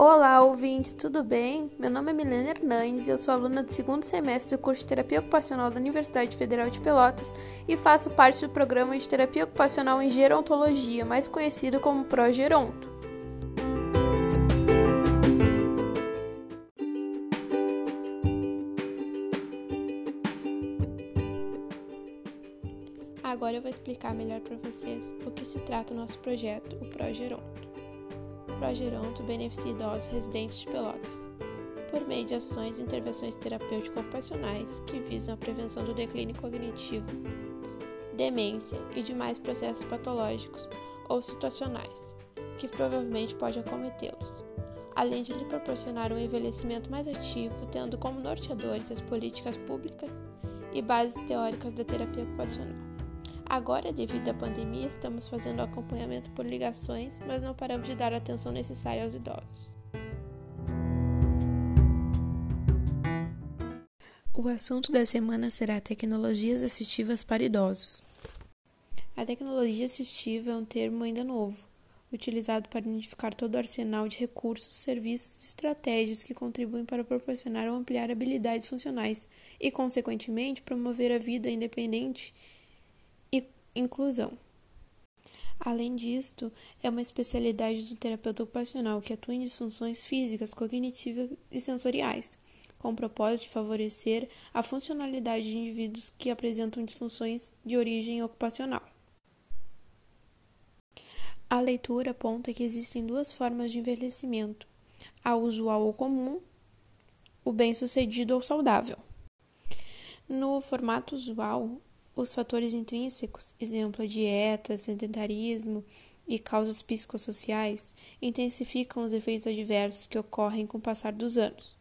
Olá, ouvintes, tudo bem? Meu nome é Milena Hernandes e eu sou aluna do segundo semestre do curso de Terapia Ocupacional da Universidade Federal de Pelotas e faço parte do programa de Terapia Ocupacional em Gerontologia, mais conhecido como Progeronto. Agora eu vou explicar melhor para vocês o que se trata o nosso projeto, o Progeronto. Progeronto beneficia idosos residentes de Pelotas, por meio de ações e intervenções terapêuticas ocupacionais que visam a prevenção do declínio cognitivo, demência e demais processos patológicos ou situacionais, que provavelmente pode acometê-los, além de lhe proporcionar um envelhecimento mais ativo, tendo como norteadores as políticas públicas e bases teóricas da terapia ocupacional. Agora, devido à pandemia, estamos fazendo acompanhamento por ligações, mas não paramos de dar a atenção necessária aos idosos. O assunto da semana será tecnologias assistivas para idosos. A tecnologia assistiva é um termo ainda novo, utilizado para identificar todo o arsenal de recursos, serviços e estratégias que contribuem para proporcionar ou ampliar habilidades funcionais e, consequentemente, promover a vida independente inclusão. Além disto, é uma especialidade do terapeuta ocupacional que atua em disfunções físicas, cognitivas e sensoriais, com o propósito de favorecer a funcionalidade de indivíduos que apresentam disfunções de origem ocupacional. A leitura aponta que existem duas formas de envelhecimento: a usual ou comum, o bem-sucedido ou saudável. No formato usual, os fatores intrínsecos, exemplo, dieta, sedentarismo e causas psicossociais, intensificam os efeitos adversos que ocorrem com o passar dos anos.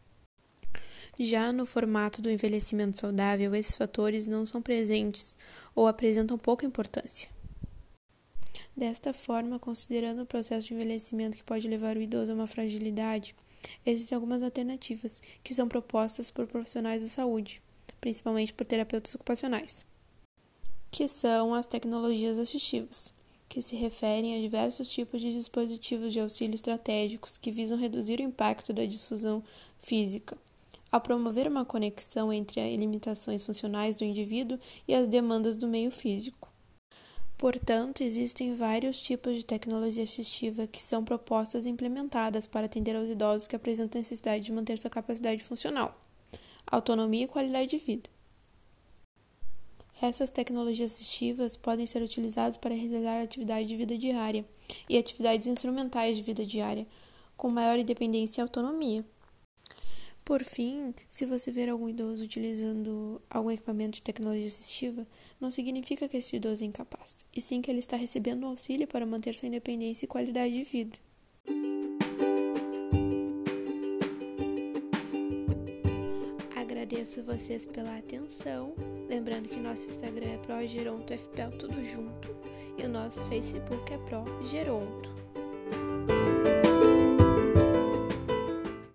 Já no formato do envelhecimento saudável, esses fatores não são presentes ou apresentam pouca importância. Desta forma, considerando o processo de envelhecimento que pode levar o idoso a uma fragilidade, existem algumas alternativas que são propostas por profissionais da saúde, principalmente por terapeutas ocupacionais que são as tecnologias assistivas, que se referem a diversos tipos de dispositivos de auxílio estratégicos que visam reduzir o impacto da difusão física, ao promover uma conexão entre as limitações funcionais do indivíduo e as demandas do meio físico. Portanto, existem vários tipos de tecnologia assistiva que são propostas e implementadas para atender aos idosos que apresentam necessidade de manter sua capacidade funcional, autonomia e qualidade de vida. Essas tecnologias assistivas podem ser utilizadas para realizar atividades de vida diária e atividades instrumentais de vida diária, com maior independência e autonomia. Por fim, se você ver algum idoso utilizando algum equipamento de tecnologia assistiva, não significa que esse idoso é incapaz, e sim que ele está recebendo um auxílio para manter sua independência e qualidade de vida. Agradeço vocês pela atenção. Lembrando que nosso Instagram é ProGerontoFPL tudo junto e o nosso Facebook é ProGeronto.